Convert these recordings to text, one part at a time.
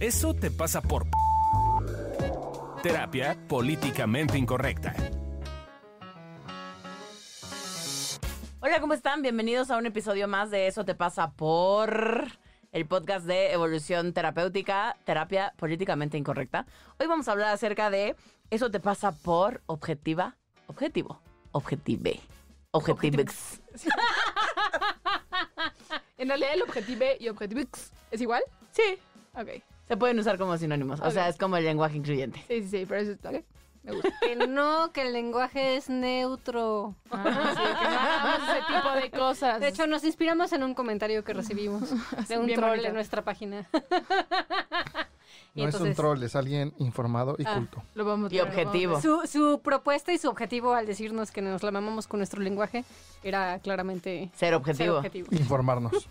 Eso te pasa por terapia políticamente incorrecta. Hola, ¿cómo están? Bienvenidos a un episodio más de Eso te pasa por el podcast de evolución terapéutica, terapia políticamente incorrecta. Hoy vamos a hablar acerca de Eso te pasa por objetiva, objetivo, objetive, objetivex. En realidad el objetivo y objetivix es igual. Sí, Ok. Se pueden usar como sinónimos. O sea, es como el lenguaje incluyente. Sí, sí, sí, pero eso está ok. Me gusta. Que no, que el lenguaje es neutro. Ah, sí, que no hagamos ese tipo de cosas. De hecho, nos inspiramos en un comentario que recibimos de un Bien troll bonito. en nuestra página. Y No es un entonces, troll, es alguien informado y Ah. culto. lo vamos Y objetivo. Su, su propuesta y su objetivo al decirnos que nos la mamamos con nuestro lenguaje era claramente Ser ser objetivo. objetivo. Informarnos.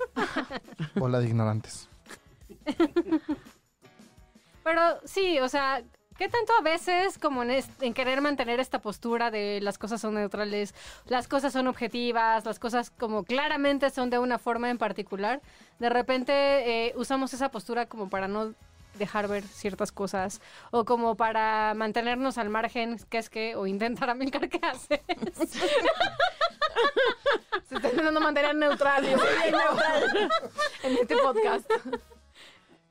Bola de ignorantes. Pero sí, o sea, ¿qué tanto a veces como en, querer mantener esta postura de las cosas son neutrales, las cosas son objetivas, las cosas como claramente son de una forma en particular, de repente eh, usamos esa postura como para no dejar ver ciertas cosas o como para mantenernos al margen, que es que, o intentar amilcar qué haces. Se está intentando mantener neutral. yo soy neutral en este podcast.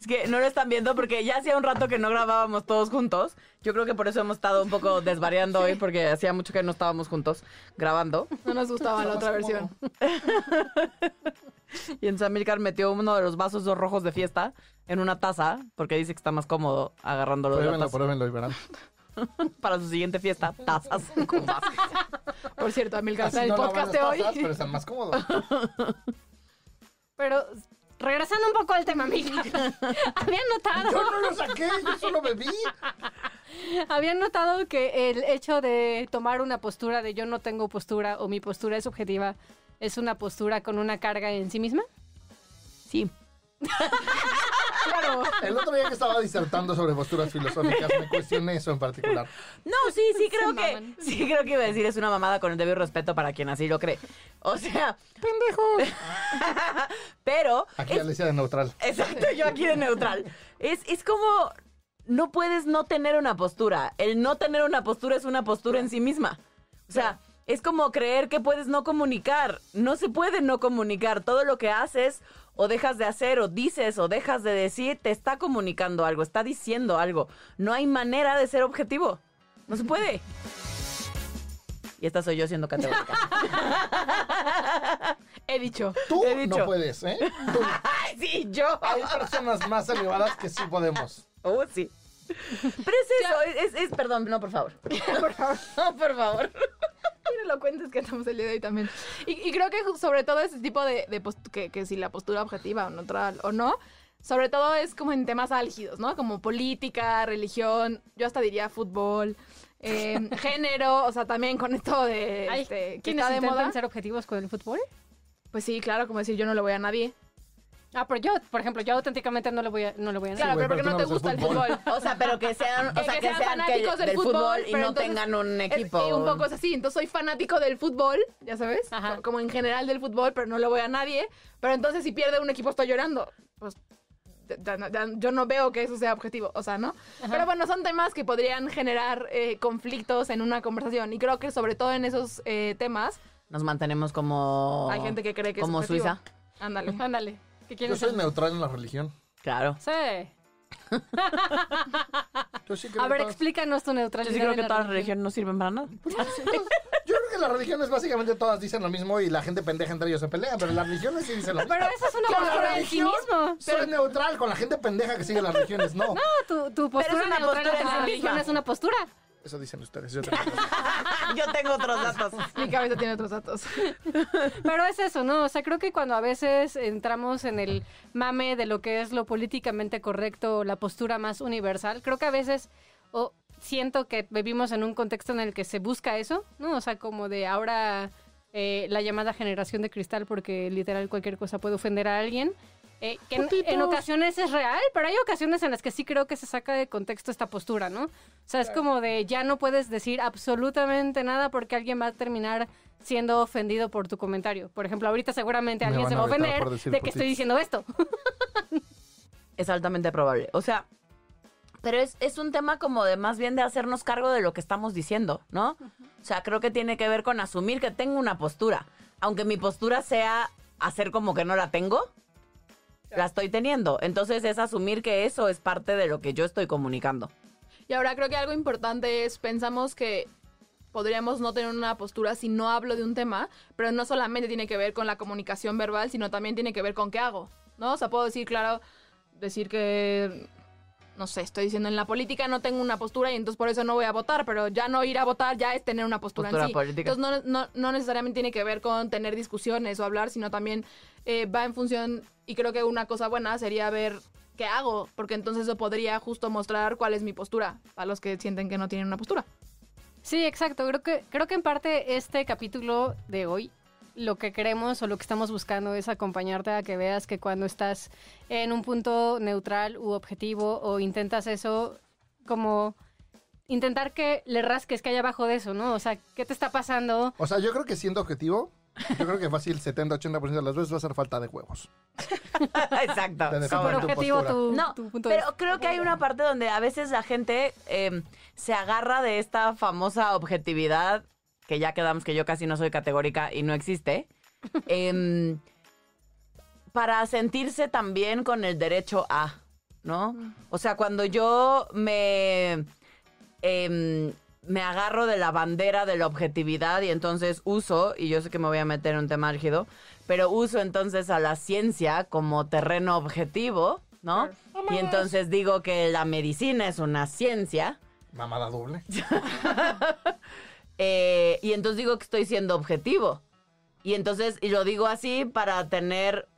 Es que no lo están viendo porque ya hacía un rato que no grabábamos todos juntos. Yo creo que por eso hemos estado un poco desvariando hoy porque hacía mucho que no estábamos juntos grabando. No nos gustaba la otra versión. Y entonces Amilcar metió uno de los vasos dos rojos de fiesta en una taza porque dice que está más cómodo agarrándolo de la Pruébenlo, taza. pruébenlo y verán. Para su siguiente fiesta, tazas con vasos. Por cierto, Amilcar en el no podcast de hoy. tazas, pero están más cómodos. Pero regresando un poco al tema, amiga, habían notado... Yo no lo saqué, yo solo bebí. ¿Habían notado que el hecho de tomar una postura de yo no tengo postura o mi postura es objetiva es una postura con una carga en sí misma? Sí. Claro. El otro día que estaba disertando sobre posturas filosóficas, me cuestioné eso en particular. No, sí, sí creo Se que maman. sí creo que iba a decir es una mamada con el debido respeto para quien así lo cree. O sea, ¡Pendejo! pero Aquí Alicia de neutral. Exacto, yo aquí de neutral. Es, es como, no puedes no tener una postura. El no tener una postura es una postura en sí misma. O sea, es como creer que puedes no comunicar. No se puede no comunicar. Todo lo que haces o dejas de hacer o dices o dejas de decir te está comunicando algo, está diciendo algo. No hay manera de ser objetivo. No se puede. Y esta soy yo siendo categórica. He dicho. Tú He dicho. no puedes, ¿eh? Tú. ¡Ay, sí, yo! Hay personas más elevadas que sí podemos. Oh, sí. Pero es eso, es, es- perdón, no, por favor. Por favor. No, por favor. Mira lo cuentes que estamos el día de hoy también. Y, y creo que sobre todo ese tipo de, que, que si la postura objetiva o neutral o no, sobre todo es como en temas álgidos, ¿no? Como política, religión, yo hasta diría fútbol, eh, género, o sea, también con esto de este, ¿Quiénes está de moda. ser objetivos con el fútbol? Pues sí, claro, como decir yo no le voy a nadie. Ah, pero yo, por ejemplo, yo auténticamente no le voy a, no le voy a Claro, güey, pero porque no te gusta el fútbol. O sea, pero que sean, o sea, que que, sean fanáticos del del fútbol, fútbol, y no entonces- tengan un Es- equipo. y un poco es así, entonces soy fanático del fútbol, ya sabes, Ajá. Co- como en general del fútbol, pero no le voy a nadie. Pero entonces si pierde un equipo estoy llorando. Pues ya- ya- ya- yo no veo que eso sea objetivo, o sea, ¿no? Pero bueno, son temas que podrían generar eh, conflictos en una conversación y creo que sobre todo en esos eh, temas Nos mantenemos como. hay gente que cree que Como es objetivo. Suiza. Ándale. Ándale. ¿Qué Yo quieres soy ser? neutral en la religión. Claro. Sí. Yo sí creo A ver, todas- explícanos tu Yo neutralidad. sí creo en que la todas las religión. religiones no sirven para nada. Yo creo que las religiones básicamente todas dicen lo mismo y la gente pendeja entre ellos se pelea, pero las religiones sí dicen lo mismo. Pero eso es una Con la postura en sí religión mismo. Soy neutral, con la gente pendeja que sigue las religiones, no. No, tu, tu postura es una neutral postura en en la religión es una postura. Eso dicen ustedes. Yo tengo- Yo tengo otros datos. Mi cabeza tiene otros datos. Pero es eso, ¿no? O sea, creo que cuando a veces entramos en el mame de lo que es lo políticamente correcto, la postura más universal, creo que a veces o siento que vivimos en un contexto en el que se busca eso, ¿no? O sea, como de ahora eh, la llamada generación de cristal, porque literal cualquier cosa puede ofender a alguien. Eh, que en, en ocasiones es real, pero hay ocasiones en las que sí creo que se saca de contexto esta postura, ¿no? O sea, es como de ya no puedes decir absolutamente nada porque alguien va a terminar siendo ofendido por tu comentario. Por ejemplo, ahorita seguramente Me alguien se va a ofender de que estoy diciendo esto. es altamente probable. O sea, pero es, es un tema como de más bien de hacernos cargo de lo que estamos diciendo, ¿no? O sea, creo que tiene que ver con asumir que tengo una postura. Aunque mi postura sea hacer como que no la tengo, la estoy teniendo. Entonces es asumir que eso es parte de lo que yo estoy comunicando. Y ahora creo que algo importante es, pensamos que podríamos no tener una postura si no hablo de un tema, pero no solamente tiene que ver con la comunicación verbal, sino también tiene que ver con qué hago, ¿no? O sea, puedo decir, claro, decir que, no sé, estoy diciendo en la política no tengo una postura y entonces por eso no voy a votar, pero ya no ir a votar ya es tener una postura, Postura en sí. política. Entonces no, no, no necesariamente tiene que ver con tener discusiones o hablar, sino también eh, va en función, y creo que una cosa buena sería ver qué hago, porque entonces eso podría justo mostrar cuál es mi postura, a los que sienten que no tienen una postura. Sí, exacto. Creo que, creo que en parte este capítulo de hoy lo que queremos o lo que estamos buscando es acompañarte a que veas que cuando estás en un punto neutral u objetivo o intentas eso como intentar que le rasques que hay abajo de eso, ¿no? O sea, ¿qué te está pasando? O sea, yo creo que siendo objetivo, yo creo que fácil 70-80% de las veces va a ser falta de huevos. Exacto. Por tu objetivo tu, No, tu punto de pero creo que hay una parte donde a veces la gente eh, se agarra de esta famosa objetividad, que ya quedamos que yo casi no soy categórica y no existe, em, para sentirse también con el derecho a, ¿no? O sea, cuando yo me, em, me agarro de la bandera de la objetividad y entonces uso, y yo sé que me voy a meter en un tema álgido, pero uso entonces a la ciencia como terreno objetivo, ¿no? Y entonces digo que la medicina es una ciencia. Mamada doble. eh, y entonces digo que estoy siendo objetivo. Y entonces, y lo digo así para tener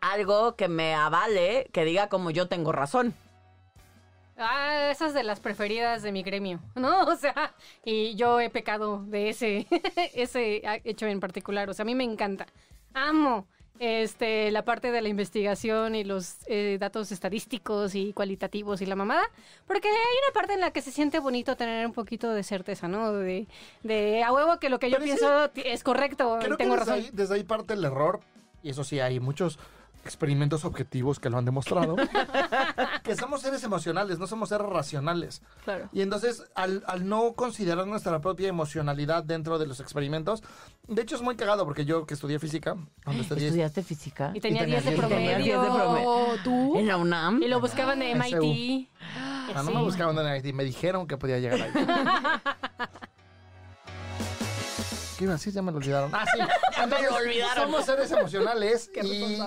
algo que me avale, que diga como yo tengo razón. Ah, esas de las preferidas de mi gremio, ¿no? O sea, y yo he pecado de ese, ese hecho en particular. O sea, a mí me encanta. Amo este, la parte de la investigación y los eh, datos estadísticos y cualitativos y la mamada. Porque hay una parte en la que se siente bonito tener un poquito de certeza, ¿no? De, de a huevo que lo que yo Pero pienso es correcto Creo que tengo desde razón. ahí, desde ahí parte el error, y eso sí, hay muchos experimentos objetivos que lo han demostrado, que somos seres emocionales, no somos seres racionales. Claro. Y entonces, al, al no considerar nuestra propia emocionalidad dentro de los experimentos, de hecho es muy cagado porque yo que estudié física, cuando estudié... ¿Estudiaste física? Y tenía y tenía 10 de de promedio. Tenía 10 de promedio. ¿Tú? ¿En la UNAM? Y lo buscaban de. MIT. Ah, no Sí. me buscaban en IT, me dijeron que podía llegar ahí. ¿Qué iba a decir? Ya me lo olvidaron. Ah, sí. Ya me lo olvidaron. Somos seres emocionales Qué y.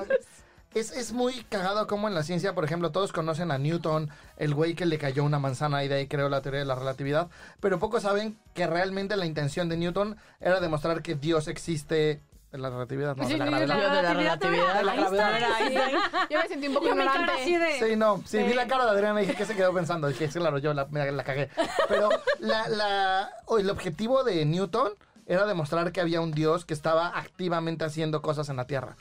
es, es muy cagado como en la ciencia, por ejemplo, todos conocen a Newton, el güey que le cayó una manzana y de ahí creó la teoría de la relatividad, pero pocos saben que realmente la intención de Newton era demostrar que Dios existe de la relatividad, no, Sí, de la de gravedad. Yo de la relatividad. De la gravedad. Era Einstein. Yo me sentí un poco ignorante. así de... Sí, no, sí, Sí. vi la cara de Adriana y dije, ¿qué se quedó pensando? Dije, sí, claro, yo la, cagué. Pero la, la, o el objetivo de Newton era demostrar que había un Dios que estaba activamente haciendo cosas en la Tierra.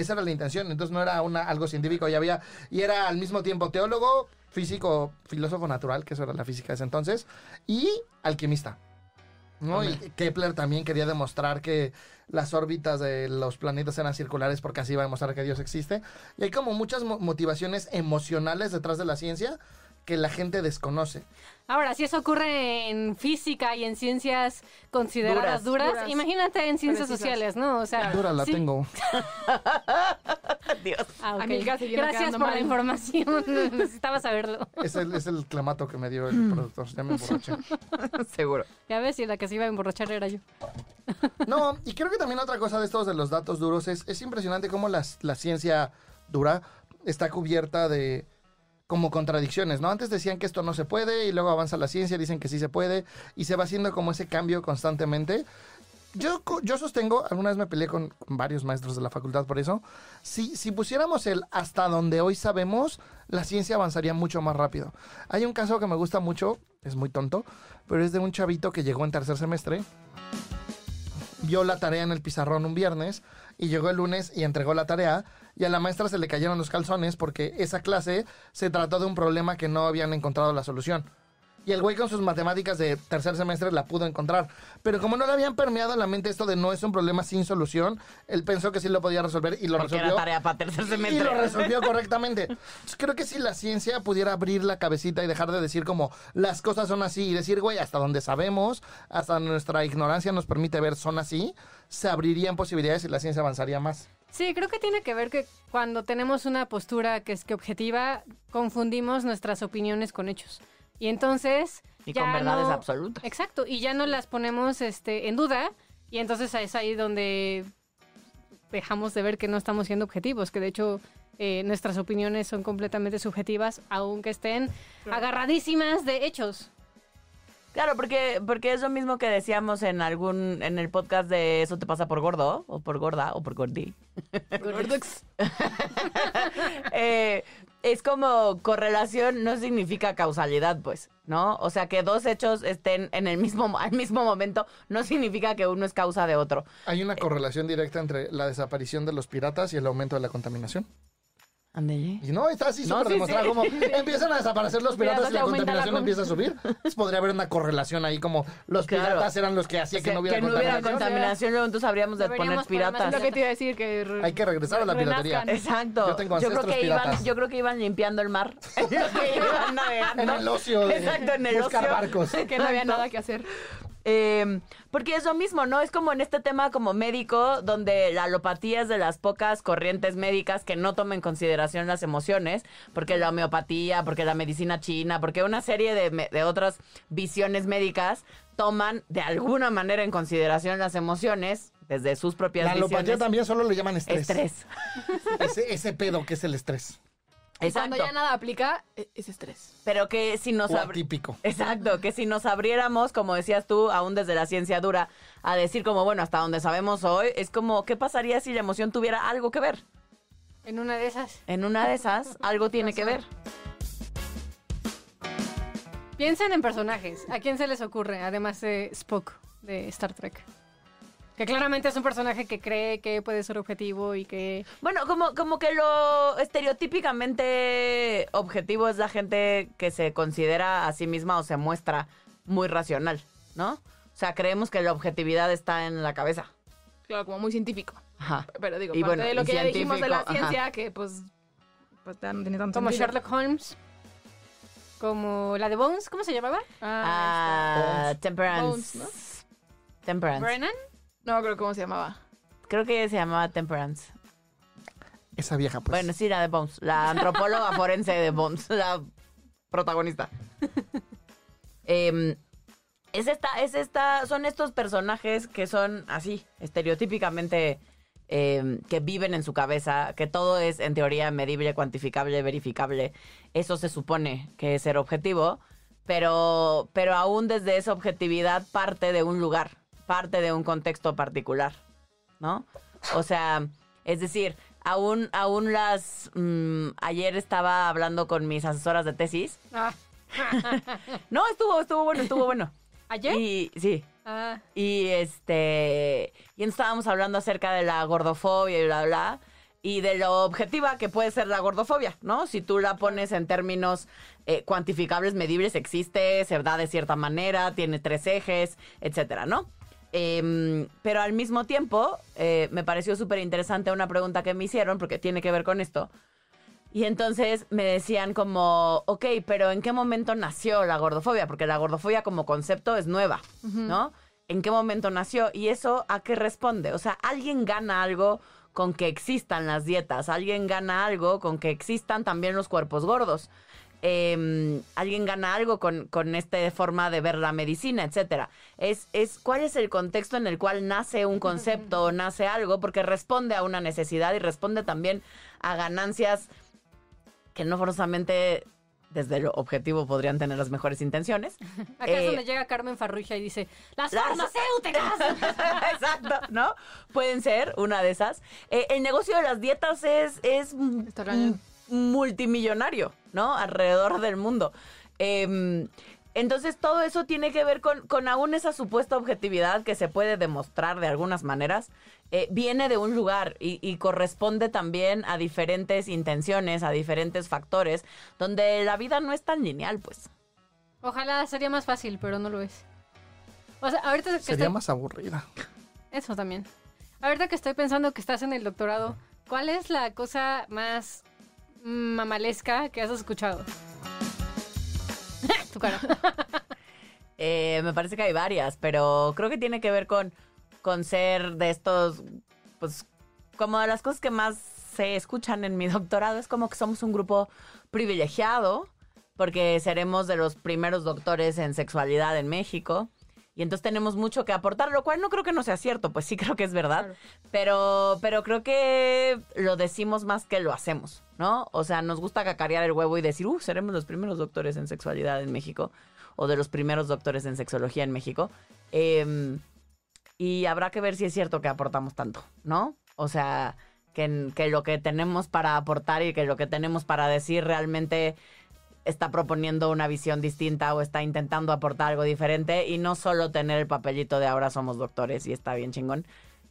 Esa era la intención, entonces no era una, algo científico, y había, y era al mismo tiempo teólogo, físico, filósofo natural, que eso era la física de ese entonces, y alquimista. ¿no? Y Kepler también quería demostrar que las órbitas de los planetas eran circulares porque así iba a demostrar que Dios existe. Y hay como muchas mo- motivaciones emocionales detrás de la ciencia que la gente desconoce. Ahora, si eso ocurre en física y en ciencias consideradas Duras. duras, Duras. imagínate en ciencias Precisas. sociales, ¿no? O sea, Dura la sí. tengo. Dios. Ah, ok. Amiga, Gracias por mal. la información. Necesitaba saberlo. Es el, es el clamato que me dio el productor. Ya me emborraché. Seguro. Ya ves, y la que se iba a emborrachar era yo. No, y creo que también otra cosa de estos de los datos duros es, es impresionante cómo las- la ciencia dura está cubierta de como contradicciones, ¿no? Antes decían que esto no se puede y luego avanza la ciencia, dicen que sí se puede y se va haciendo como ese cambio constantemente. Yo, yo sostengo, alguna vez me peleé con varios maestros de la facultad por eso, si, si pusiéramos el hasta donde hoy sabemos, la ciencia avanzaría mucho más rápido. Hay un caso que me gusta mucho, es muy tonto, pero es de un chavito que llegó en tercer semestre vio la tarea en el pizarrón un viernes y llegó el lunes y entregó la tarea y a la maestra se le cayeron los calzones porque esa clase se trató de un problema que no habían encontrado la solución. Y el güey con sus matemáticas de tercer semestre la pudo encontrar. Pero como no le habían permeado en la mente esto de no es un problema sin solución, él pensó que sí lo podía resolver y lo Porque resolvió. era tarea para tercer Y semestre. lo resolvió correctamente. Entonces, creo que si la ciencia pudiera abrir la cabecita y dejar de decir como las cosas son así y decir, güey, hasta donde sabemos, hasta nuestra ignorancia nos permite ver son así, se abrirían posibilidades y la ciencia avanzaría más. Sí, creo que tiene que ver que cuando tenemos una postura que es que objetiva, confundimos nuestras opiniones con hechos. Y entonces... Y ya con verdades no- absolutas. Exacto, y ya no las ponemos este, en duda, y entonces es ahí donde dejamos de ver que no estamos siendo objetivos, que de hecho eh, nuestras opiniones son completamente subjetivas, aunque estén agarradísimas de hechos. Claro, porque, porque es lo mismo que decíamos en algún, en el podcast de Eso te pasa por gordo, o por gorda, o por gordí. Eh, es como correlación no significa causalidad, pues, ¿no? O sea, que dos hechos estén en el mismo, al mismo momento no significa que uno es causa de otro. Hay una correlación directa entre la desaparición de los piratas y el aumento de la contaminación. Ándele. Y no, está así No, súper sí, demostrado sí. como empiezan a desaparecer los piratas y la la contaminación con- empieza a subir. Entonces podría haber una correlación ahí como los Claro. piratas eran los que hacían que, no hubiera contaminación. contaminación, luego entonces habríamos de poner piratas. Es lo que te iba a decir, que... Hay que regresar a la piratería. Exacto. Yo tengo creo ancestros que iban, piratas. yo creo que iban limpiando el mar. Que iban navegando. En el ocio de Exacto, en el buscar ocio. barcos. Que no había nada que hacer. Eh, porque es lo mismo, ¿no? Es como en este tema como médico, donde la alopatía es de las pocas corrientes médicas que no toman en consideración las emociones, porque la homeopatía, porque la medicina china, porque una serie de, de otras visiones médicas toman de alguna manera en consideración las emociones desde sus propias La alopatía visiones. también solo le llaman estrés. Estrés. Ese, ese pedo que es el estrés. Y Exacto. Cuando ya nada aplica, e- es estrés. Pero que si nos O abri- atípico. Exacto, que si nos abriéramos, como decías tú, aún desde la ciencia dura, a decir como, bueno, hasta donde sabemos hoy, es como, ¿qué pasaría si la emoción tuviera algo que ver? En una de esas. En una de esas, algo tiene que ver. Piensen en personajes. ¿A quién se les ocurre? Además de Spock de Star Trek. Que claramente es un personaje que cree que puede ser objetivo y que... Bueno, como, como que lo estereotípicamente objetivo es la gente que se considera a sí misma o se muestra muy racional, ¿no? O sea, creemos que la objetividad está en la cabeza. Claro, como muy científico. Ajá. Pero digo, Y parte bueno, de lo que ya dijimos de la ciencia, que pues, pues no tiene tanto Como sentido. Sherlock Holmes. Como la de Bones, ¿cómo se llamaba? Ah, Temperance. Bones, ¿no? Temperance. Brennan. No, creo cómo se llamaba. Creo que se llamaba Temperance. Esa vieja, pues. Bueno, sí, la de Bones. La antropóloga forense de Bones. La protagonista. Em, es esta, es esta, son estos personajes que son así, estereotípicamente, em, que viven en su cabeza, que todo es en teoría medible, cuantificable, verificable. Eso se supone que es ser objetivo, pero, pero aún desde esa objetividad parte de un lugar, parte de un contexto particular, ¿no? O sea, es decir, aún, aún las... mm, ayer estaba hablando con mis asesoras de tesis. Ah, No, estuvo, estuvo bueno, estuvo bueno. ¿Ayer? Y sí, Ah, y este. Y estábamos hablando acerca de la gordofobia y bla, bla. Y de lo objetiva que puede ser la gordofobia, ¿no? Si tú la pones en términos eh, cuantificables, medibles, existe, se da de cierta manera, tiene tres ejes, etcétera, ¿no? Em, pero al mismo tiempo, eh, me pareció súper interesante una pregunta que me hicieron, porque tiene que ver con esto. Y entonces me decían como, ok, pero ¿en qué momento nació la gordofobia? Porque la gordofobia como concepto es nueva, ¿no? ¿En qué momento nació? Y eso a qué responde? O sea, ¿alguien gana algo con que existan las dietas? ¿Alguien gana algo con que existan también los cuerpos gordos? Eh, ¿Alguien gana algo con, con esta forma de ver la medicina, etcétera? Es, es cuál es el contexto en el cual nace un concepto o nace algo, porque responde a una necesidad y responde también a ganancias que no forzosamente desde lo objetivo podrían tener las mejores intenciones. acá Eh, es donde llega Carmen Farrugia y dice, ¡Las Las- farmacéuticas! Exacto, ¿no? Pueden ser una de esas. Eh, el negocio de las dietas es, es. Multimillonario, ¿no? Alrededor del mundo. Eh, entonces todo eso tiene que ver con, con aún esa supuesta objetividad que se puede demostrar de algunas maneras. eh, viene de un lugar y, y corresponde también a diferentes intenciones, a diferentes factores, donde la vida no es tan lineal, pues. Ojalá sería más fácil, pero no lo es. O sea, ahorita que Sería estoy- más aburrida. Eso también. Ahorita que estoy pensando que estás en el doctorado, ¿cuál es la cosa más mamalesca que has escuchado? tu cara. Eh, me parece que hay varias, pero creo que tiene que ver con, con ser de estos, pues, como de las cosas que más se escuchan en mi doctorado, es como que somos un grupo privilegiado, porque seremos de los primeros doctores en sexualidad en México. Y entonces tenemos mucho que aportar, lo cual no creo que no sea cierto, pues sí creo que es verdad. Claro. Pero, pero creo que lo decimos más que lo hacemos, ¿no? O sea, nos gusta cacarear el huevo y decir, uh, seremos los primeros doctores en sexualidad en México, o de los primeros doctores en sexología en México. Em, y habrá que ver si es cierto que aportamos tanto, ¿no? O sea, que, que lo que tenemos para aportar y que lo que tenemos para decir realmente está proponiendo una visión distinta o está intentando aportar algo diferente y no solo tener el papelito de ahora somos doctores y está bien chingón.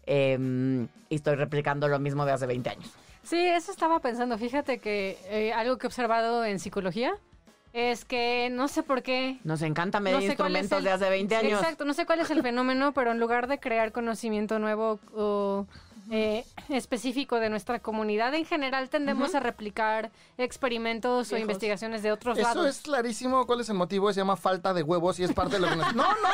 Em, y estoy replicando lo mismo de hace 20 años. Sí, eso estaba pensando. Fíjate que eh, algo que he observado en psicología es que no sé por qué. Nos encanta medir no sé instrumentos el- de hace 20 años. Exacto, no sé cuál es el fenómeno, pero en lugar de crear conocimiento nuevo o eh, específico de nuestra comunidad, en general tendemos a replicar experimentos o investigaciones de otros Eso lados. es clarísimo. ¿Cuál es el motivo? Se llama falta de huevos y es parte de lo que nos... ¡No, no!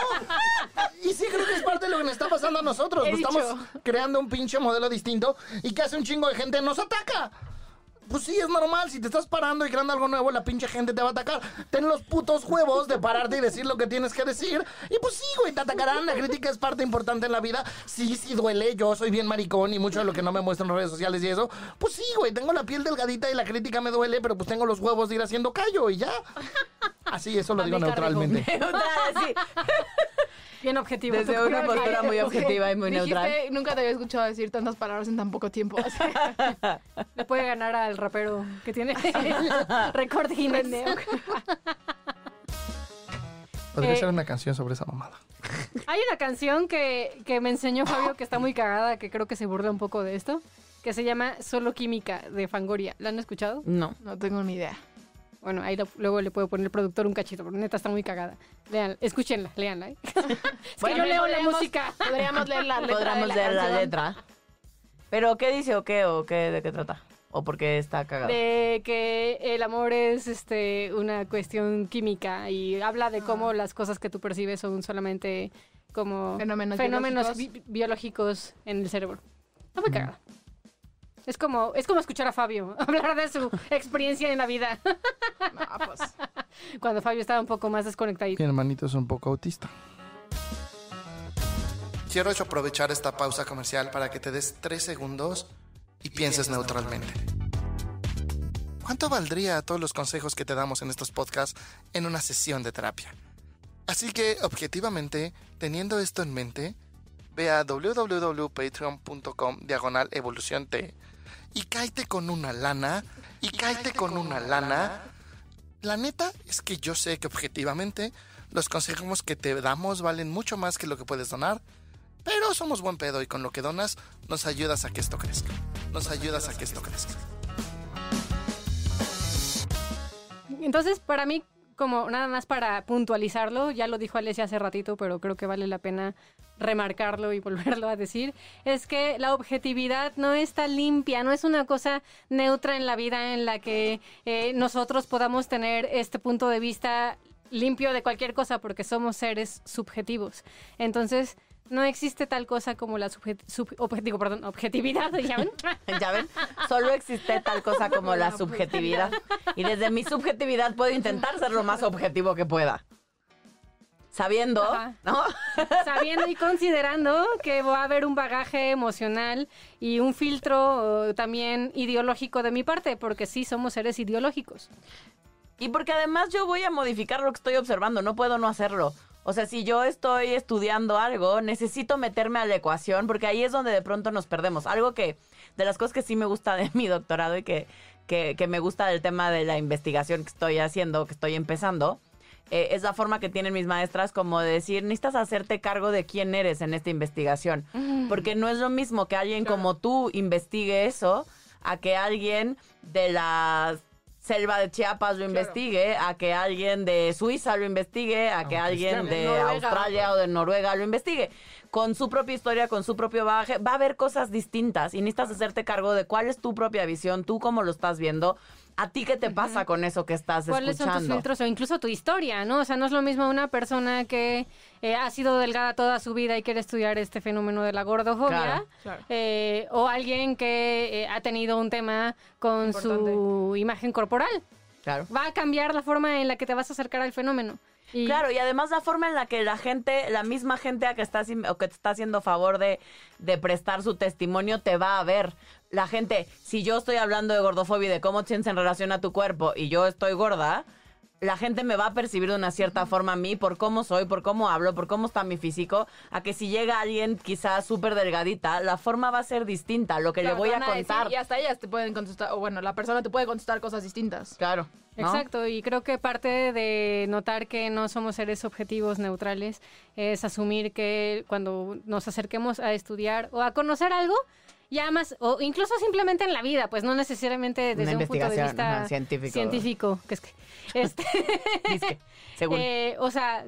Y sí creo que es parte de lo que nos está pasando a nosotros. Pues estamos creando un pinche modelo distinto y que hace un chingo de gente nos ataca. Pues sí, es normal. Si te estás parando y creando algo nuevo, la pinche gente te va a atacar. Ten los putos huevos de pararte y decir lo que tienes que decir. Y pues sí, güey, te atacarán. La crítica es parte importante en la vida. Sí, sí duele. Yo soy bien maricón y mucho de lo que no me muestran en redes sociales y eso. Pues sí, güey, tengo la piel delgadita y la crítica me duele, pero pues tengo los huevos de ir haciendo callo y ya. Así, eso lo digo neutralmente. Neutral, sí. Bien objetivo. Desde una postura muy objetiva y muy Dijiste, neutral. Nunca te había escuchado decir tantas palabras en tan poco tiempo. Así. Le puede ganar al rapero que tiene récord Guinness. Podría Eh, ser una canción sobre esa mamada. Hay una canción que, que me enseñó Fabio que está muy cagada, que creo que se burla un poco de esto, que se llama Solo Química de Fangoria. ¿La han escuchado? No. No tengo ni idea. Bueno, ahí lo- luego le puedo poner el productor un cachito, pero neta está muy cagada. Lean, escúchenla, leanla. ¿eh? es que Bueno, yo leo la podríamos- música. Podríamos leer la letra. Podríamos leer la canción. letra. Pero, ¿qué dice o qué? ¿O qué? ¿De qué trata? ¿O por qué está cagado? De que el amor es este una cuestión química y habla de cómo las cosas que tú percibes son solamente como Fenómenos fenómenos biológicos. bi- biológicos en el cerebro. Está muy cagada. Es como, es como escuchar a Fabio hablar de su experiencia en la vida. No, pues. Cuando Fabio estaba un poco más desconectadito. Mi hermanito es un poco autista. Quiero aprovechar esta pausa comercial para que te des tres segundos y pienses neutralmente. ¿Cuánto valdría todos los consejos que te damos en estos podcasts en una sesión de terapia? Así que, objetivamente, teniendo esto en mente, ve a www.patreon.com diagonal evolución T y cáete con una lana, y cáete con una lana. La neta es que yo sé que objetivamente los consejos que te damos valen mucho más que lo que puedes donar, pero somos buen pedo y con lo que donas nos ayudas a que esto crezca. Nos ayudas a que esto crezca. Entonces, para mí, como nada más para puntualizarlo, ya lo dijo Alessia hace ratito, pero creo que vale la pena remarcarlo y volverlo a decir, es que la objetividad no está limpia, no es una cosa neutra en la vida en la que eh, nosotros podamos tener este punto de vista limpio de cualquier cosa porque somos seres subjetivos. Entonces, no existe tal cosa como la digo, perdón, objetividad, ¿ya ven? ¿Ya ven? Solo existe tal cosa como la subjetividad. Y desde mi subjetividad puedo intentar ser lo más objetivo que pueda. Sabiendo, Ajá. ¿no? sabiendo y considerando que va a haber un bagaje emocional y un filtro eh, también ideológico de mi parte, porque sí somos seres ideológicos. Y porque además yo voy a modificar lo que estoy observando, no puedo no hacerlo. O sea, si yo estoy estudiando algo, necesito meterme a la ecuación, porque ahí es donde de pronto nos perdemos. Algo que, de las cosas que sí me gusta de mi doctorado y que, que, que me gusta del tema de la investigación que estoy haciendo, que estoy empezando, eh, es la forma que tienen mis maestras como de decir, necesitas hacerte cargo de quién eres en esta investigación. Porque no es lo mismo que alguien como tú investigue eso a que alguien de las selva de Chiapas lo investigue, a que alguien de Suiza lo investigue, a que alguien de Noruega. Australia o de Noruega lo investigue. Con su propia historia, con su propio bagaje, va a haber cosas distintas y necesitas hacerte cargo de cuál es tu propia visión, tú cómo lo estás viendo, a ti qué te pasa con eso que estás ¿Cuáles son tus escuchando. filtros o incluso tu historia, no? O sea, no es lo mismo una persona que eh, ha sido delgada toda su vida y quiere estudiar este fenómeno de la gordofobia, Claro, claro. eh, o alguien que eh, ha tenido un tema con su imagen corporal. Claro. Va a cambiar la forma en la que te vas a acercar al fenómeno. Claro, y además la forma en la que la gente, la misma gente a que está, o que te está haciendo favor de, de prestar su testimonio, te va a ver. La gente, si yo estoy hablando de gordofobia y de cómo tienes en relación a tu cuerpo y yo estoy gorda, la gente me va a percibir de una cierta forma a mí por cómo soy, por cómo hablo, por cómo está mi físico, a que si llega alguien quizás súper delgadita, la forma va a ser distinta, lo que Claro, le voy a decir, contar. y hasta ellas te pueden contestar, o bueno, la persona te puede contestar cosas distintas. Claro. ¿no? Exacto, y creo que parte de notar que no somos seres objetivos neutrales es asumir que cuando nos acerquemos a estudiar o a conocer algo, ya más, o incluso simplemente en la vida, pues no necesariamente desde un punto de vista ajá, científico. científico, que es que, este, según. eh, o sea,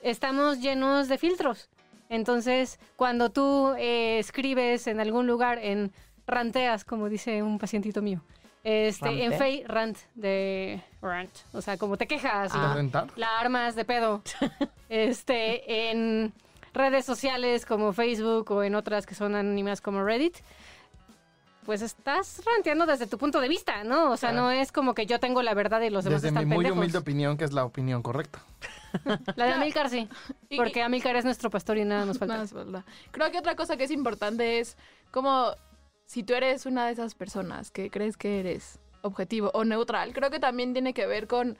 estamos llenos de filtros. Entonces, cuando tú eh, escribes en algún lugar, en ranteas, como dice un pacientito mío, este, en. Face Rant de Rant, o sea, como te quejas, ¿De Ah. la armas de pedo, este, en redes sociales como Facebook o en otras que son anónimas como Reddit, pues estás ranteando desde tu punto de vista, ¿no? O sea, Claro. no es como que yo tengo la verdad y los demás Desde mi están muy pendejos. humilde opinión, que es la opinión correcta. La de Amilcar sí, porque Amilcar es nuestro pastor y nada nos falta. Nada falta. Creo que otra cosa que es importante es como si tú eres una de esas personas que crees que eres objetivo o neutral, creo que también tiene que ver con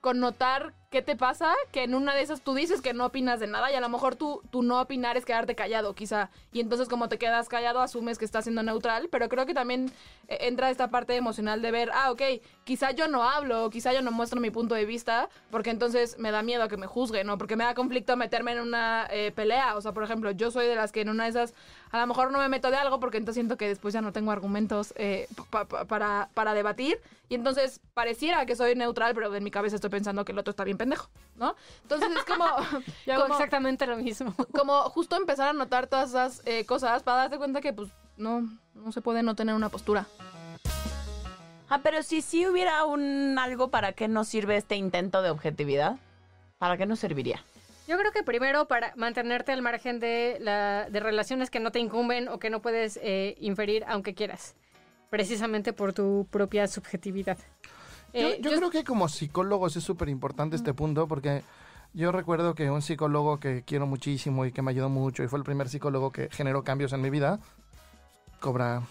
con notar qué te pasa, que en una de esas tú dices que no opinas de nada y a lo mejor tú, tú no opinar es quedarte callado, quizá. Y entonces como te quedas callado, asumes que estás siendo neutral, pero creo que también eh, entra esta parte emocional de ver, ah, ok, quizá yo no hablo, quizá yo no muestro mi punto de vista, porque entonces me da miedo a que me juzguen, o porque me da conflicto meterme en una eh, pelea. O sea, por ejemplo, yo soy de las que en una de esas a lo mejor no me meto de algo porque entonces siento que después ya no tengo argumentos eh, pa- pa- para, para debatir. Y entonces pareciera que soy neutral, pero en mi cabeza estoy pensando que el otro está bien pendejo, ¿no? Entonces es como... Yo hago como- exactamente lo mismo. como justo empezar a notar todas esas eh, cosas para darte cuenta que pues no, no se puede no tener una postura. Ah, pero si sí hubiera un algo para qué nos sirve este intento de objetividad, ¿para qué nos serviría? Yo creo que primero para mantenerte al margen de, la, de relaciones que no te incumben o que no puedes eh, inferir aunque quieras, precisamente por tu propia subjetividad. Yo, Eh, yo creo que como psicólogos es súper importante este punto porque yo recuerdo que un psicólogo que quiero muchísimo y que me ayudó mucho y fue el primer psicólogo que generó cambios en mi vida, cobra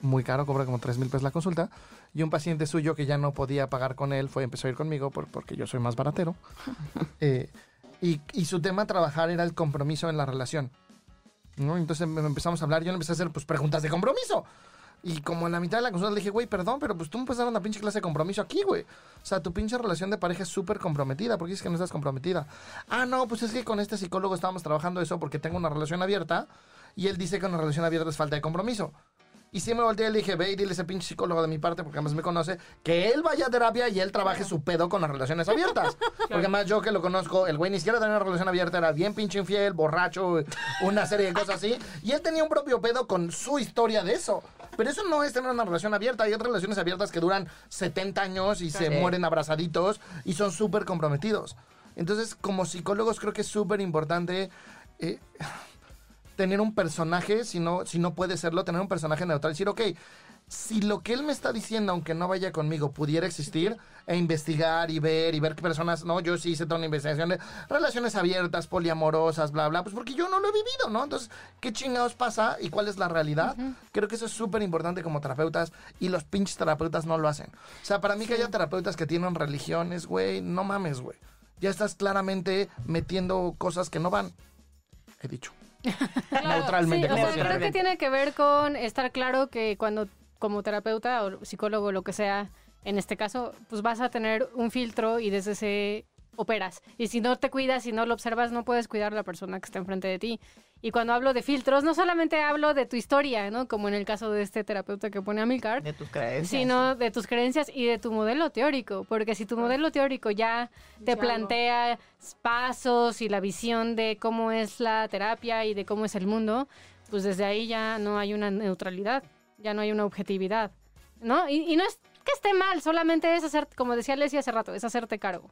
muy caro, cobra como 3 mil pesos la consulta, y un paciente suyo que ya no podía pagar con él fue empezó a ir conmigo por- porque yo soy más baratero. Eh, y, y su tema a trabajar era el compromiso en la relación. ¿no? Entonces em- empezamos a hablar, yo le empecé a hacer pues, preguntas de compromiso. Y como en la mitad de la consulta le dije, güey, perdón, pero pues tú me puedes dar una pinche clase de compromiso aquí, güey. O sea, tu pinche relación de pareja es súper comprometida. ¿Por qué dices que no estás comprometida? Ah, no, pues es que con este psicólogo estábamos trabajando eso porque tengo una relación abierta y él dice que una relación abierta es falta de compromiso. Y sí me volteé y le dije, ve y dile a ese pinche psicólogo de mi parte, porque además me conoce, que él vaya a terapia y él trabaje su pedo con las relaciones abiertas. Porque además yo que lo conozco, el güey ni siquiera tenía una relación abierta, era bien pinche infiel, borracho, una serie de cosas así. Y él tenía un propio pedo con su historia de eso. Pero eso no es tener una relación abierta. Hay otras relaciones abiertas que duran 70 años y se mueren abrazaditos y son súper comprometidos. Entonces, como psicólogos, creo que es súper importante eh, tener un personaje, si no, si no puede serlo, tener un personaje neutral. Decir, ok, si lo que él me está diciendo, aunque no vaya conmigo, pudiera existir, e investigar y ver y ver qué personas, no, yo sí hice toda una investigación de relaciones abiertas, poliamorosas, bla, bla, pues porque yo no lo he vivido, ¿no? Entonces, ¿qué chingados pasa y cuál es la realidad? Creo que eso es súper importante como terapeutas y los pinches terapeutas no lo hacen. O sea, para mí que haya terapeutas que tienen religiones, güey, no mames, güey. Ya estás claramente metiendo cosas que no van. He dicho. Neutralmente. Sí, o sea, creo que tiene que ver con estar claro que cuando como terapeuta o psicólogo o lo que sea, en este caso, pues vas a tener un filtro y desde ese operas. Y si no te cuidas, si no lo observas, no puedes cuidar a la persona que está enfrente de ti. Y cuando hablo de filtros, no solamente hablo de tu historia, ¿no? Como en el caso de este terapeuta que pone a Milcar, De tus creencias. sino de tus creencias y de tu modelo teórico, porque si tu modelo teórico ya te plantea pasos y la visión de cómo es la terapia y de cómo es el mundo, pues desde ahí ya no hay una neutralidad, ya no hay una objetividad, ¿no? Y, no es que esté mal, solamente es hacer, como decía Leslie hace rato, es hacerte cargo.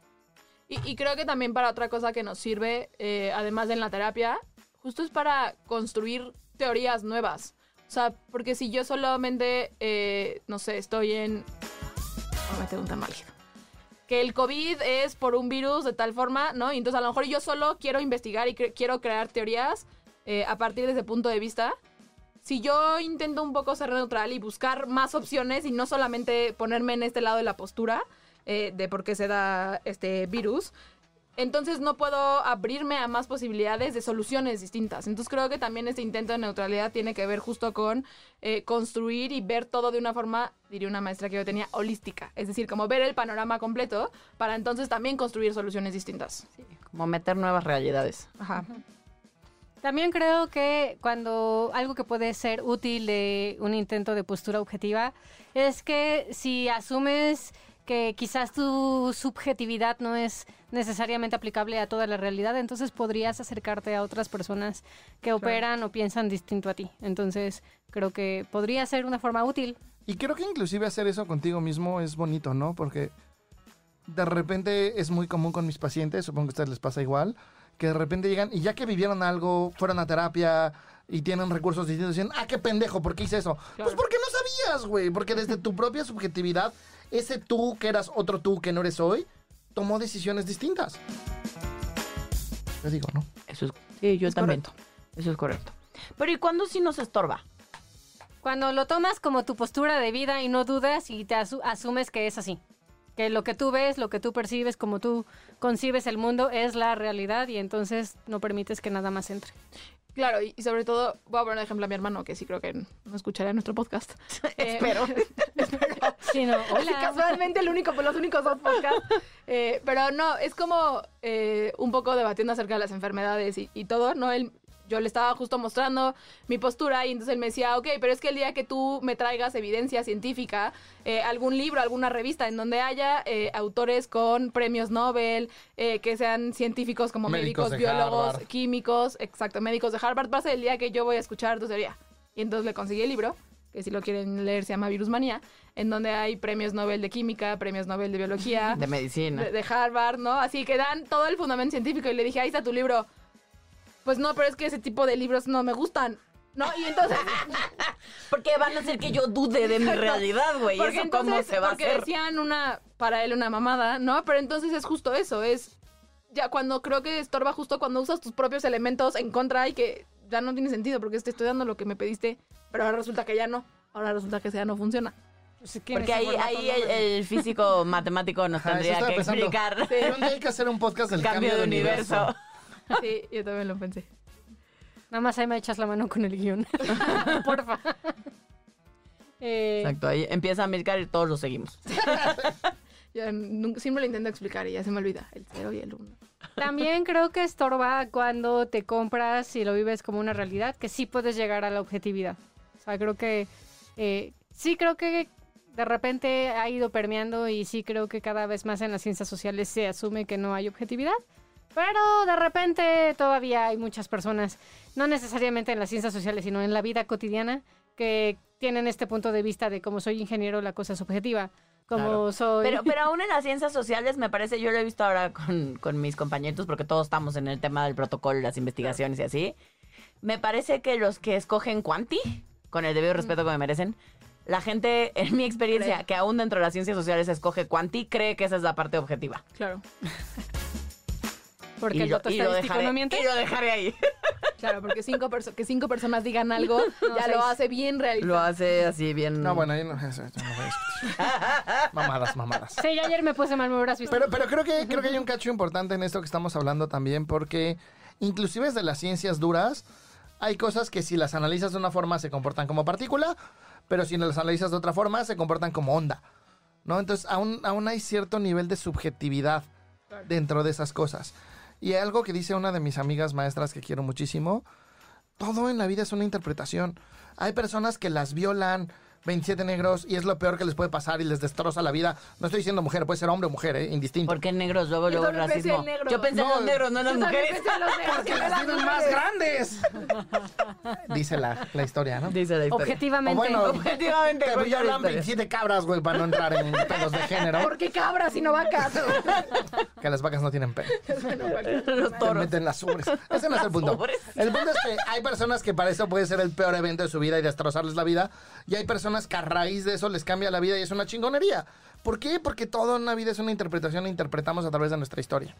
Y, creo que también para otra cosa que nos sirve, eh, además de en la terapia, justo es para construir teorías nuevas. O sea, porque si yo solamente, eh, no sé, estoy en... Voy a meter un tan álgido. Que el COVID es por un virus de tal forma, ¿no? Y entonces a lo mejor yo solo quiero investigar y quiero crear teorías eh, a partir de ese punto de vista. Si yo intento un poco ser neutral y buscar más opciones y no solamente ponerme en este lado de la postura eh, de por qué se da este virus, entonces no puedo abrirme a más posibilidades de soluciones distintas. Entonces creo que también este intento de neutralidad tiene que ver justo con eh, construir y ver todo de una forma, diría una maestra que yo tenía, holística. Es decir, como ver el panorama completo para entonces también construir soluciones distintas. Como meter nuevas realidades. Ajá. También creo que cuando algo que puede ser útil de un intento de postura objetiva es que si asumes que quizás tu subjetividad no es necesariamente aplicable a toda la realidad, entonces podrías acercarte a otras personas que operan o piensan distinto a ti. Entonces creo que podría ser una forma útil. Y creo que inclusive hacer eso contigo mismo es bonito, ¿no? Porque de repente es muy común con mis pacientes, supongo que a ustedes les pasa igual, que de repente llegan y ya que vivieron algo, fueron a terapia y tienen recursos distintos, dicen, ah, qué pendejo, ¿por qué hice eso? Pues porque no sabías, güey, porque desde tu propia subjetividad, ese tú que eras otro tú que no eres hoy, tomó decisiones distintas. Yo digo, ¿no? Eso es, sí, yo Es también. Eso es correcto. Pero ¿y cuándo sí nos estorba? Cuando lo tomas como tu postura de vida y no dudas y te asu- asumes que es así. Que lo que tú ves, lo que tú percibes, como tú concibes el mundo es la realidad y entonces no permites que nada más entre. Claro, y, sobre todo, voy a poner de ejemplo a mi hermano, que sí creo que no escuchará nuestro podcast. Eh, Espero. Sí, no, Así hola. casualmente el único, los únicos dos podcasts. Eh, pero no, es como eh, un poco debatiendo acerca de las enfermedades y, y todo, ¿no? Él, yo le estaba justo mostrando mi postura y entonces él me decía, ok, pero es que el día que tú me traigas evidencia científica, eh, algún libro, alguna revista en donde haya eh, autores con premios Nobel, eh, que sean científicos como Médicos biólogos, Harvard. químicos, exacto, médicos de Harvard, va a ser el día que yo voy a escuchar tu teoría. Y entonces le conseguí el libro, que si lo quieren leer se llama Virusmanía, en donde hay premios Nobel de Química, premios Nobel de Biología, De medicina. de, de Harvard, ¿no? Así que dan todo el fundamento científico y le dije, ahí está tu libro. Pues no, pero es que ese tipo de libros no me gustan. ¿No? Y entonces... Porque van a hacer que yo dude de mi realidad, güey. ¿Eso cómo se va a porque hacer? decían una, para él una mamada, ¿no? Pero entonces es justo eso, es ya cuando creo que estorba justo cuando usas tus propios elementos en contra y que ya no tiene sentido porque te estoy dando lo que me pediste, pero ahora resulta que ya no, ahora resulta que ya no funciona. Porque ahí, ahí el, el físico matemático nos Ajá, tendría que pensando. explicar día hay que hacer un podcast del cambio de universo. Sí, yo también lo pensé. Nada más ahí me echas la mano con el guion. Porfa. Eh, Exacto, ahí empieza a Milcar y todos lo seguimos. Yo nunca- siempre lo intento explicar y ya se me olvida el cero y el uno. También creo que estorba cuando te compras y lo vives como una realidad, que sí puedes llegar a la objetividad. O sea, creo que eh, sí creo que de repente ha ido permeando y sí creo que cada vez más en las ciencias sociales se asume que no hay objetividad. Pero de repente todavía hay muchas personas, no necesariamente en las ciencias sociales, sino en la vida cotidiana, que tienen este punto de vista de como soy ingeniero, la cosa es objetiva. Como Claro. soy... Pero, pero aún en las ciencias sociales, me parece, yo lo he visto ahora con, con mis compañeros, porque todos estamos en el tema del protocolo, las investigaciones y así. Me parece que los que escogen Quanti, con el debido respeto que me merecen, la gente, en mi experiencia, Cree. que aún dentro de las ciencias sociales escoge Quanti, cree que esa es la parte objetiva. Claro, porque y el dato estadístico dejaré- no miente. Y lo dejaré ahí. claro, porque cinco perso- que cinco personas digan algo No, ya seis. lo hace bien realista. Lo hace así bien. No, bueno, ahí no, eso, eso no voy a. Mamadas, mamadas. Sí, yo ayer me puse mal, me hubieras visto. Pero, pero creo que creo que hay un cacho importante en esto que estamos hablando también, porque inclusive desde las ciencias duras hay cosas que si las analizas de una forma se comportan como partícula, pero si las analizas de otra forma se comportan como onda. ¿No? Entonces aún, aún hay cierto nivel de subjetividad dentro de esas cosas. Y algo que dice una de mis amigas maestras que quiero muchísimo, todo en la vida es una interpretación. Hay personas que las violan 27 negros y es lo peor que les puede pasar y les destroza la vida. No estoy diciendo mujer, puede ser hombre o mujer, ¿eh? indistinto. ¿Por qué negros? Luego, Yo luego racismo. Yo pensé en los negros, no en las mujeres. pensé en los negros, Porque que las tienen más grandes. Dice la, la historia, ¿no? Dice la historia. Objetivamente. bueno, Objetivamente, te historia. 27 cabras, güey, para no entrar en pedos de género. ¿Por qué cabras y no vacas? Que las vacas no tienen pelo. Los Te toros. meten las ubres. Ese no es el punto. ubres. El punto es que hay personas que para eso puede ser el peor evento de su vida y destrozarles la vida. Y hay personas que a raíz de eso les cambia la vida y es una chingonería. ¿Por qué? Porque todo en la vida es una interpretación e interpretamos a través de nuestra historia.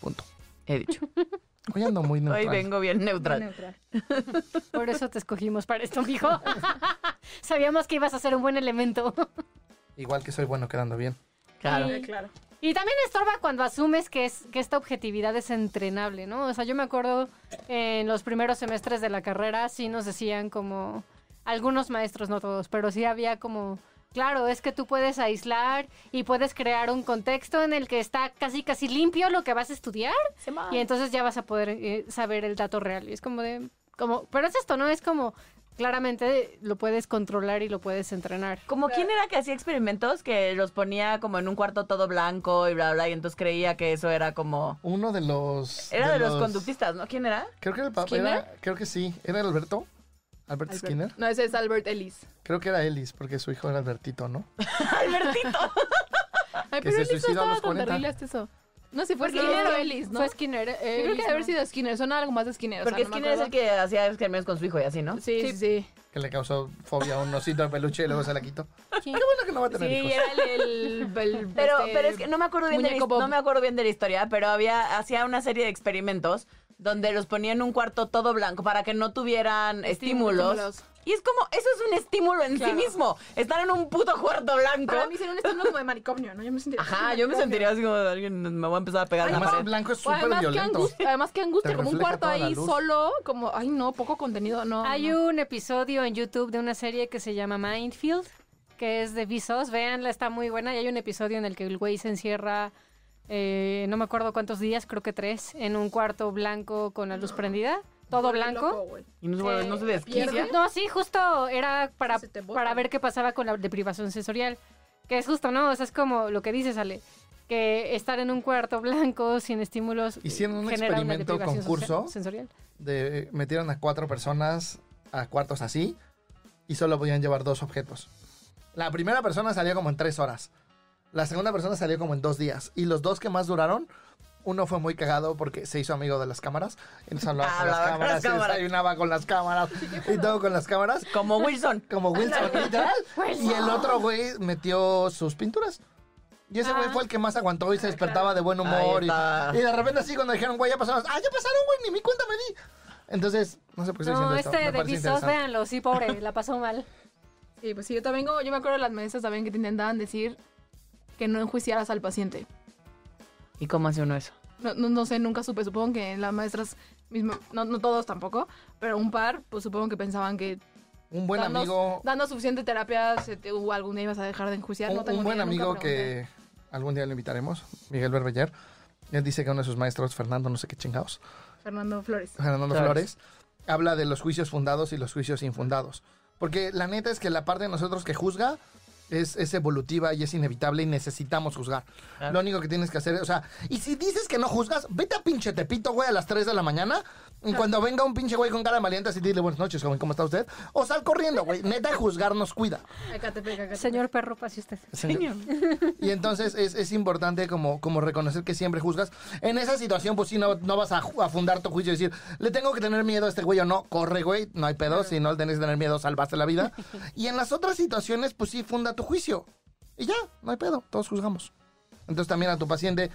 Punto. He dicho. Hoy ando muy neutral. Hoy vengo bien neutral. Neutral. Por eso te escogimos para esto, mijo. Sabíamos que ibas a ser un buen elemento. Igual que soy bueno quedando bien. Claro. Sí, claro. Y también estorba cuando asumes que, es, que esta objetividad es entrenable, ¿no? O sea, yo me acuerdo en los primeros semestres de la carrera, sí nos decían como, algunos maestros, no todos, pero sí había como, claro, es que tú puedes aislar y puedes crear un contexto en el que está casi, casi limpio lo que vas a estudiar Se va. y entonces ya vas a poder eh, saber el dato real. Y es como de, como, pero es esto, ¿no? Es como, claramente lo puedes controlar y lo puedes entrenar. Como quién era que hacía experimentos que los ponía como en un cuarto todo blanco y bla, bla, y entonces creía que eso era como... Uno de los. Era de los conductistas, ¿no? ¿Quién era? Creo que era el papá. Creo que sí. ¿Era Alberto? ¿Albert Albert. Skinner? No, ese es Albert Ellis. Creo que era Ellis, porque su hijo era Albertito, ¿no? Albertito. Ay, Que pero se Ellis no estaba tan 40. terrible hasta eso. No, si fue Pues Skinner no, o Ellis, ¿no? Fue Skinner. Yo eh, creo que Ellis debe haber sido Skinner. Suena algo más de Skinner. o sea, Porque no Skinner es el que hacía experimentos con su hijo y así, ¿no? Sí, sí, sí. Que le causó fobia a un osito de peluche y luego se la quitó. Sí. Qué bueno que no va a tener Sí, hijos. era el... el, el- Pero, este, pero es que no me acuerdo bien de la, no me acuerdo bien de la historia, pero había hacía una serie de experimentos donde los ponía en un cuarto todo blanco para que no tuvieran estímulos. estímulos. Y es como, eso es un estímulo en Claro. sí mismo. Estar en un puto cuarto blanco. Para mí sería un estímulo como de manicomio, ¿no? Yo me sentiría... Ajá, yo me sentiría así como alguien me voy a empezar a pegar Además, el blanco es súper además, qué violento. angustia, además, qué angustia, como un cuarto ahí solo, como, ay, no, poco contenido, no. Hay no. un episodio en YouTube de una serie que se llama Mindfield, que es de Visos. Véanla, está muy buena. Y hay un episodio en el que el güey se encierra, eh, no me acuerdo cuántos días, creo que tres, en un cuarto blanco con la luz prendida, todo blanco. loco. Y no se, vuelve- no se desquicia. pierde. No, sí, justo era para, para ver qué pasaba con la deprivación sensorial. Que es justo, ¿no? O sea, es como lo que dices, Ale. Que estar en un cuarto blanco sin estímulos Hicieron un experimento concurso. sensorial. De, metieron a cuatro personas a cuartos así y solo podían llevar dos objetos. La primera persona salió como en tres horas. La segunda persona salió como en dos días. Y los dos que más duraron, uno fue muy cagado porque se hizo amigo de las cámaras. Entonces hablaba con las cámaras, las cámaras. desayunaba con las cámaras y todo con las cámaras. Como Wilson. Como Wilson, literal. Y el otro güey metió sus pinturas. Y ese güey Ah. fue el que más aguantó y se despertaba de buen humor. Y, de repente así cuando dijeron, güey, ya pasaron. Ah, ya pasaron, güey, ni mi cuenta me di. Entonces, no sé por qué estoy No, diciendo este de interesante. véanlo, sí, pobre, la pasó mal. Sí, pues sí, yo también, como- yo me acuerdo de las maestras también que te intentaban decir que no enjuiciaras al paciente. ¿Y cómo hace uno eso? No, no, no sé, nunca supe, supongo que las maestras, mismo, no, no todos tampoco, pero un par, pues supongo que pensaban que Un buen dando, amigo, dando suficiente terapia se te, o algún día ibas a dejar de enjuiciar. no un, tengo un buen amigo que algún día lo invitaremos, Miguel Berbeller. Él dice que uno de sus maestros, Fernando, no sé qué chingados, Fernando Flores. Fernando Flores. Flores, habla de los juicios fundados y los juicios infundados. Porque la neta es que la parte de nosotros que juzga es, es evolutiva y es inevitable y necesitamos juzgar. Claro. Lo único que tienes que hacer es, o sea, y si dices que no juzgas, vete a pinche Tepito, güey, a las 3 de la mañana. Cuando venga un pinche güey con cara de valiente, así dile buenas noches, joven, ¿cómo está usted? O sal corriendo, güey. Neta, juzgar nos cuida. Señor perro, pase usted. Señor. Y entonces es, es importante como, como reconocer que siempre juzgas. En esa situación, pues sí, no, no vas a, ju- a fundar tu juicio y decir, le tengo que tener miedo a este güey o no. Corre, güey, no hay pedo. Si no le tenés que tener miedo, salvaste la vida. Y en las otras situaciones, pues sí, funda tu juicio. Y ya, no hay pedo, todos juzgamos. Entonces también a tu paciente,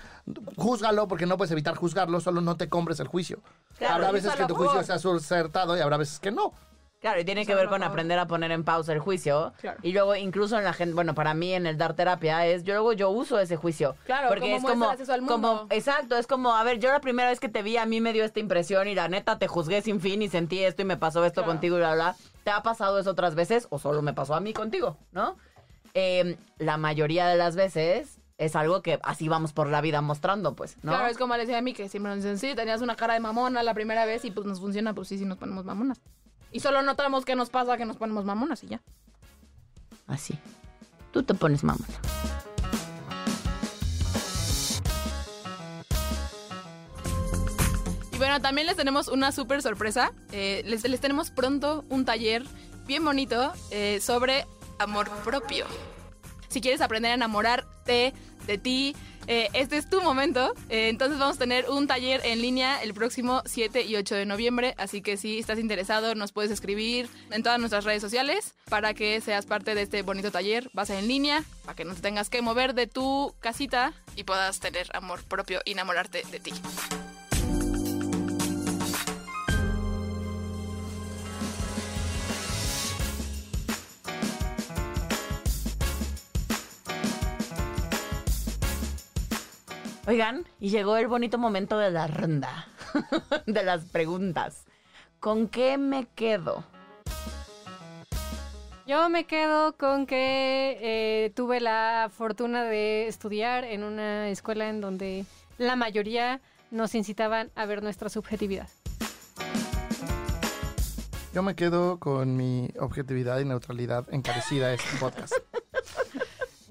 júzgalo porque no puedes evitar juzgarlo, solo no te compres el juicio. Claro, habrá veces que tu juicio sea acertado y habrá veces que no. Claro, y tiene que ver con aprender a poner en pausa el juicio. Claro. Y luego incluso en la gente, bueno, para mí en el dar terapia es, yo luego yo uso ese juicio. Claro, porque ¿cómo es como, eso al mundo? como, exacto, es como, a ver, yo la primera vez que te vi a mí me dio esta impresión y la neta te juzgué sin fin y sentí esto y me pasó esto Claro. contigo y bla, bla. ¿Te ha pasado eso otras veces o solo me pasó a mí contigo, no? Eh, la mayoría de las veces es algo que así vamos por la vida mostrando, pues, ¿no? Claro, es como le decía a mí que siempre nos dicen, sí, tenías una cara de mamona la primera vez y pues nos funciona, pues sí, sí nos ponemos mamonas. Y solo notamos qué nos pasa que nos ponemos mamonas y ya. Así. Tú te pones mamona. Y bueno, también les tenemos una súper sorpresa. Eh, les, les tenemos pronto un taller bien bonito eh, sobre amor propio. Si quieres aprender a enamorarte de ti, eh, este es tu momento. Eh, entonces vamos a tener un taller en línea el próximo 7 y 8 de noviembre. Así que si estás interesado, nos puedes escribir en todas nuestras redes sociales para que seas parte de este bonito taller. Vas en línea para que no te tengas que mover de tu casita y puedas tener amor propio y enamorarte de ti. Oigan, y llegó el bonito momento de la ronda, de las preguntas. ¿Con qué me quedo? Yo me quedo con que eh, tuve la fortuna de estudiar en una escuela en donde la mayoría nos incitaban a ver nuestra subjetividad. Yo me quedo con mi objetividad y neutralidad encarecida de este podcast.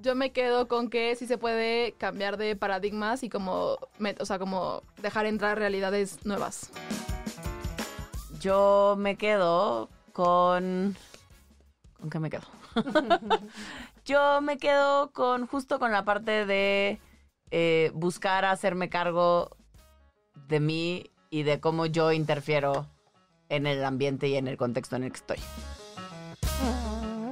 Yo me quedo con que sí se puede cambiar de paradigmas y como, o sea, como dejar entrar realidades nuevas. Yo me quedo con... ¿Con qué me quedo? Yo me quedo con justo con la parte de eh, buscar hacerme cargo de mí y de cómo yo interfiero en el ambiente y en el contexto en el que estoy.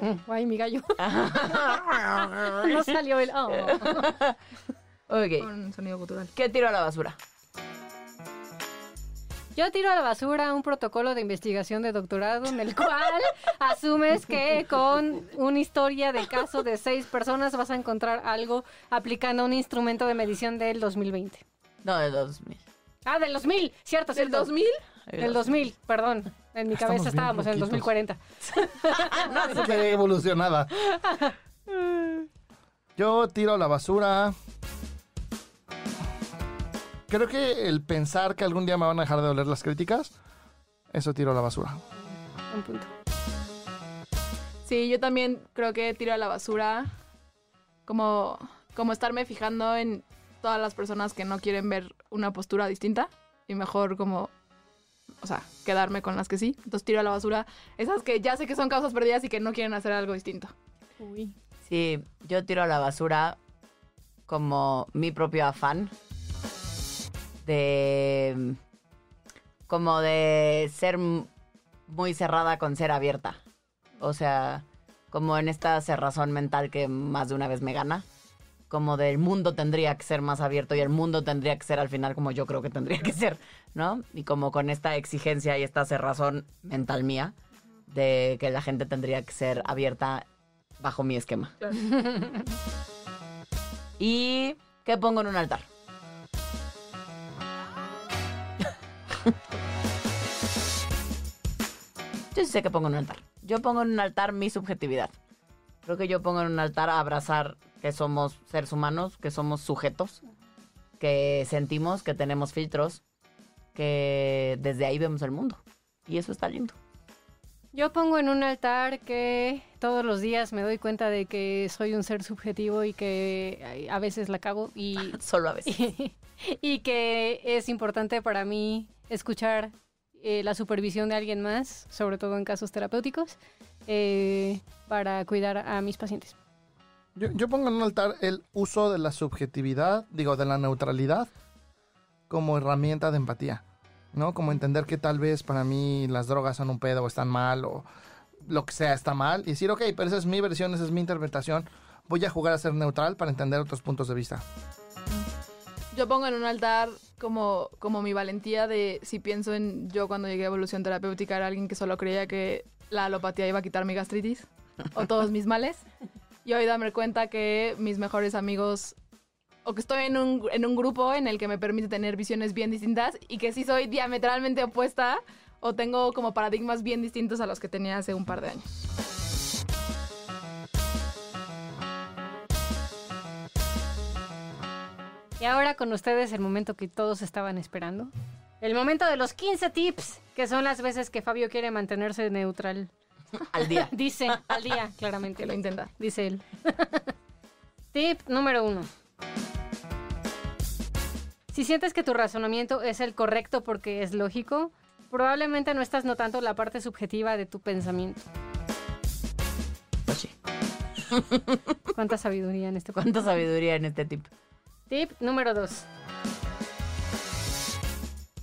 Ay, mi gallo. no salió el... oh. Ok, Con sonido cultural. ¿qué tiro a la basura? Yo tiro a la basura un protocolo de investigación de doctorado en el cual asumes que con una historia de caso de seis personas vas a encontrar algo aplicando un instrumento de medición del 2020. No, de 2000. Ah, del 2000, cierto, ¿Del cierto. 2000? Del 2000, perdón. En mi cabeza estábamos en el loquitos. 2040. No evolucionada. Yo tiro la basura. Creo que el pensar que algún día me van a dejar de doler las críticas, eso tiro a la basura. Un punto. Sí, yo también creo que tiro a la basura como, como estarme fijando en todas las personas que no quieren ver una postura distinta y mejor como, o sea, quedarme con las que sí. Entonces tiro a la basura esas que ya sé que son causas perdidas y que no quieren hacer algo distinto. Uy. Sí, yo tiro a la basura como mi propio afán de como de ser muy cerrada con ser abierta. O sea, como en esta cerrazón mental que más de una vez me gana. Como del mundo tendría que ser más abierto y el mundo tendría que ser al final como yo creo que tendría que ser, ¿no? Y como con esta exigencia y esta cerrazón mental mía de que la gente tendría que ser abierta bajo mi esquema. ¿Y qué pongo en un altar? Yo sí sé que pongo en un altar. Yo pongo en un altar mi subjetividad. Creo que yo pongo en un altar a abrazar que somos seres humanos, que somos sujetos, que sentimos, que tenemos filtros, que desde ahí vemos el mundo. Y eso está lindo. Yo pongo en un altar que todos los días me doy cuenta de que soy un ser subjetivo y que a veces la cago y, Solo a veces. y que es importante para mí escuchar eh, la supervisión de alguien más, sobre todo en casos terapéuticos, eh, para cuidar a mis pacientes. Yo, pongo en un altar el uso de la subjetividad, digo, de la neutralidad, como herramienta de empatía, ¿no? Como entender que tal vez para mí las drogas son un pedo o están mal o lo que sea está mal y decir, ok, pero esa es mi versión, esa es mi interpretación, voy a jugar a ser neutral para entender otros puntos de vista. Yo pongo en un altar como, como mi valentía de si pienso en yo cuando llegué a evolución terapéutica era alguien que solo creía que la alopatía iba a quitar mi gastritis o todos mis males. Y hoy darme cuenta que mis mejores amigos o que estoy en un, en un grupo en el que me permite tener visiones bien distintas y que sí soy diametralmente opuesta o tengo como paradigmas bien distintos a los que tenía hace un par de años. Y ahora con ustedes el momento que todos estaban esperando. El momento de los 15 tips, que son las veces que Fabio quiere mantenerse neutral. Al día. Dice, al día, claramente. Lo intenta. Dice él. Tip número uno. Si sientes que tu razonamiento es el correcto porque es lógico, probablemente no estás notando la parte subjetiva de tu pensamiento. Pues. Cuánta sabiduría en este. Cuánta sabiduría en este tip. Tip número 2.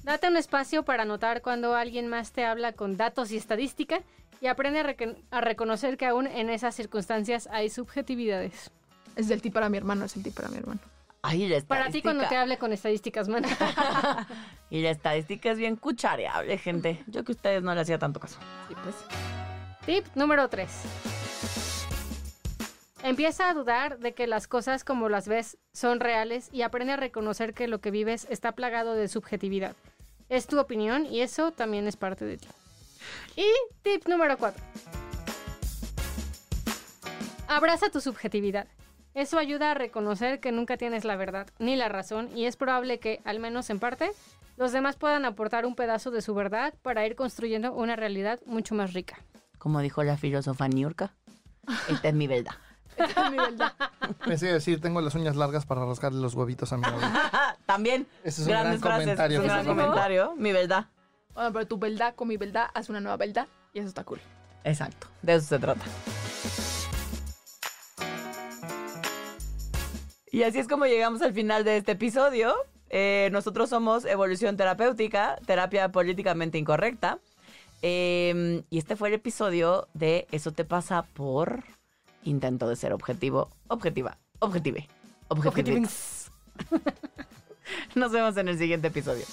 Date un espacio para notar cuando alguien más te habla con datos y estadística y aprende a, recon- a reconocer que aún en esas circunstancias hay subjetividades. Es el tip para mi hermano, es el tip para mi hermano. Ay, la Para ti cuando te hable con estadísticas, man. Y la estadística es bien cuchareable, gente. Yo que a ustedes no le hacía tanto caso. Sí, pues. Tip número 3. Empieza a dudar de que las cosas como las ves son reales y aprende a reconocer que lo que vives está plagado de subjetividad. Es tu opinión y eso también es parte de ti. Y tip número 4. Abraza tu subjetividad. Eso ayuda a reconocer que nunca tienes la verdad ni la razón y es probable que, al menos en parte, los demás puedan aportar un pedazo de su verdad para ir construyendo una realidad mucho más rica. Como dijo la filósofa Niurka, esta es mi verdad. Esta es mi verdad. Me sigue decir, tengo las uñas largas para rascarle los huevitos a mi novio. También. Ese es un grandes gran frases. comentario, Es un gran comentario. Mi verdad. Bueno, pero tu verdad con mi verdad hace una nueva verdad y eso está cool. Exacto. De eso se trata. Y así es como llegamos al final de este episodio. Eh, nosotros somos Evolución Terapéutica, terapia políticamente incorrecta. Eh, y este fue el episodio de Eso te pasa por intento de ser objetivo, objetiva, objetive, objetive. Nos vemos en el siguiente episodio.